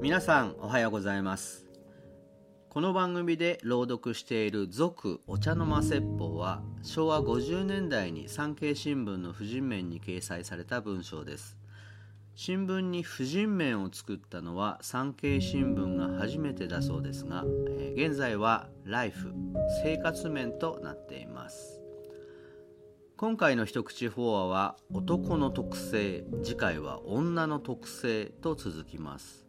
皆さんおはようございます。この番組で朗読している「続お茶の間説法」は昭和50年代に産経新聞の婦人面に掲載された文章です。新聞に婦人面を作ったのは産経新聞が初めてだそうですが、現在はライフ生活面となっています。今回の一口法話は男の特性次回は女の特性と続きます。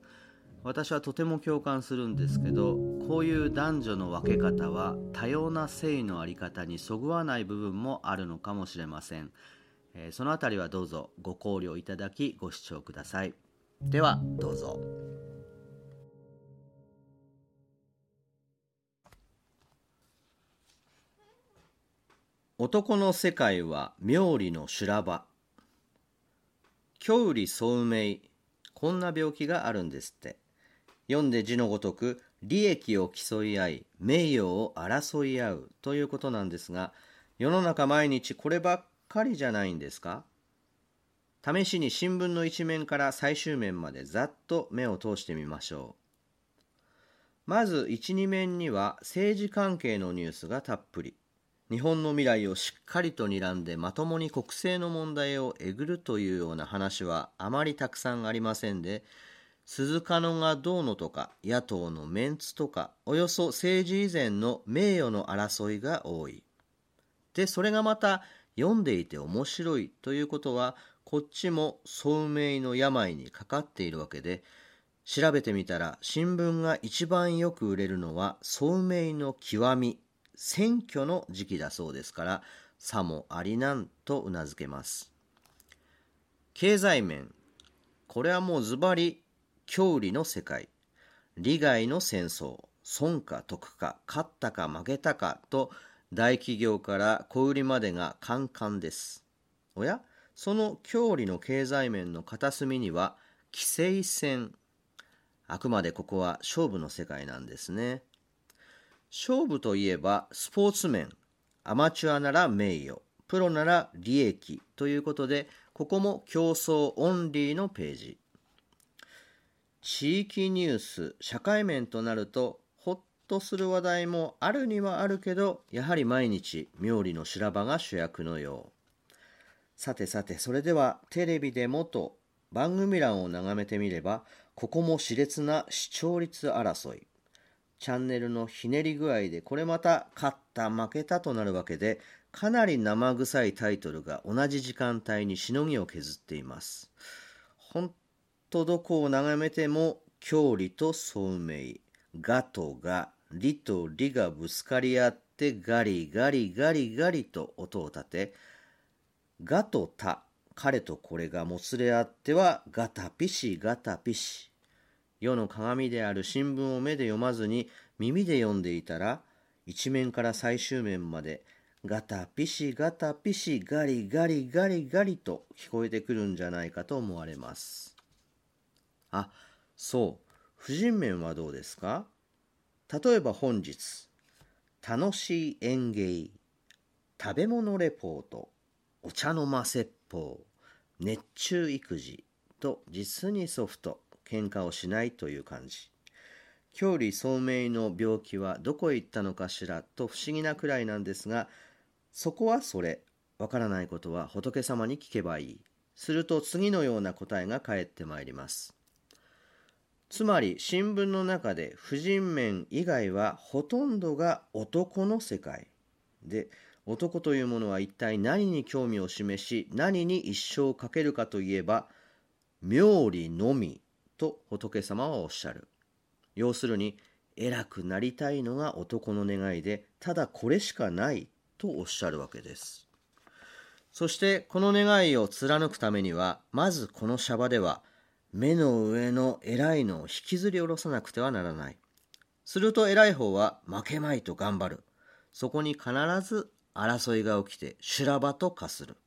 私はとても共感するんですけどこういう男女の分け方は多様な性の在り方にそぐわない部分もあるのかもしれません、え、そのあたりはどうぞご考慮いただきご視聴ください。ではどうぞ。男の世界は妙理の修羅場。郷里総命こんな病気があるんですって。読んで字のごとく利益を競い合い名誉を争い合う。ということなんですが世の中毎日こればっかりじゃないんですか？試しに新聞の一面から最終面までざっと目を通してみましょう。まず12面には政治関係のニュースがたっぷり。日本の未来をしっかりと睨んでまともに国政の問題をえぐるというような話はあまりたくさんありませんで鈴鹿野がどうのとか野党のメンツとかおよそ政治以前の名誉の争いが多い。でそれがまた読んでいて面白いということはこっちも聡明の病にかかっているわけで調べてみたら新聞が一番よく売れるのは聡明の極み選挙の時期だそうですからさもありなんとうなずけます。経済面これはもうズバリ郷里の世界。利害の戦争損か得か勝ったか負けたかと大企業から小売りまでがカンカンです。おや？その郷里の経済面の片隅には規制線。あくまでここは勝負の世界なんですね。勝負といえばスポーツ面。アマチュアなら名誉。プロなら利益。ということでここも競争オンリーのページ。地域ニュース。社会面となるとホッとする話題もあるにはあるけどやはり毎日妙理の修羅場が主役のよう。さてさてそれではテレビでもと番組欄を眺めてみればここも熾烈な視聴率争い。チャンネルのひねり具合でこれまた勝った負けたとなるわけでかなり生臭いタイトルが同じ時間帯にしのぎを削っています。本当どこを眺めても郷里と聡明。ガとが理と理がぶつかり合ってガリガリガリガリと音を立てガとタ彼とこれがもつれ合ってはガタピシガタピシ。世の鏡である新聞を目で読まずに耳で読んでいたら一面から最終面までガタピシガタピシガリガリガリガリと聞こえてくるんじゃないかと思われます。あそう。婦人面はどうですか？例えば本日楽しい演芸食べ物レポートお茶の間説法熱中育児と実にソフト。喧嘩をしないという感じ。郷里聡明の病気はどこへ行ったのかしらと不思議なくらいなんですがそこはそれわからないことは仏様に聞けばいい。すると次のような答えが返ってまいります。つまり新聞の中で婦人面以外はほとんどが男の世界。で男というものは一体何に興味を示し何に一生かけるかといえば妙理のみ。と仏様はおっしゃる。要するに、偉くなりたいのが男の願いで、ただこれしかないとおっしゃるわけです。そしてこの願いを貫くためには、まずこのシャバでは、目の上の偉いのを引きずり下ろさなくてはならない。すると偉い方は負けまいと頑張る。そこに必ず争いが起きて修羅場と化する。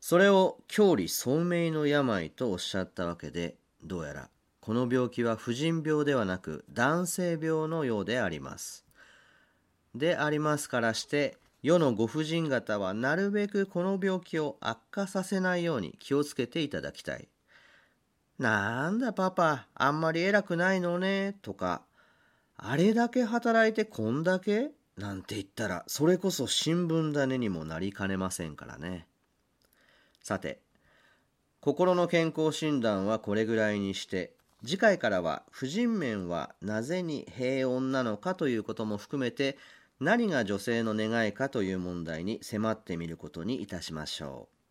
それを郷里聡明の病とおっしゃったわけで、どうやらこの病気は婦人病ではなく男性病のようであります。でありますからして世のご婦人方はなるべくこの病気を悪化させないように気をつけていただきたい。なんだパパ、あんまり偉くないのね、とか、あれだけ働いてこんだけ？なんて言ったら、それこそ新聞種にもなりかねませんからね。さて、心の健康診断はこれぐらいにして、次回からは婦人面はなぜに平穏なのかということも含めて何が女性の願いかという問題に迫ってみることにいたしましょう。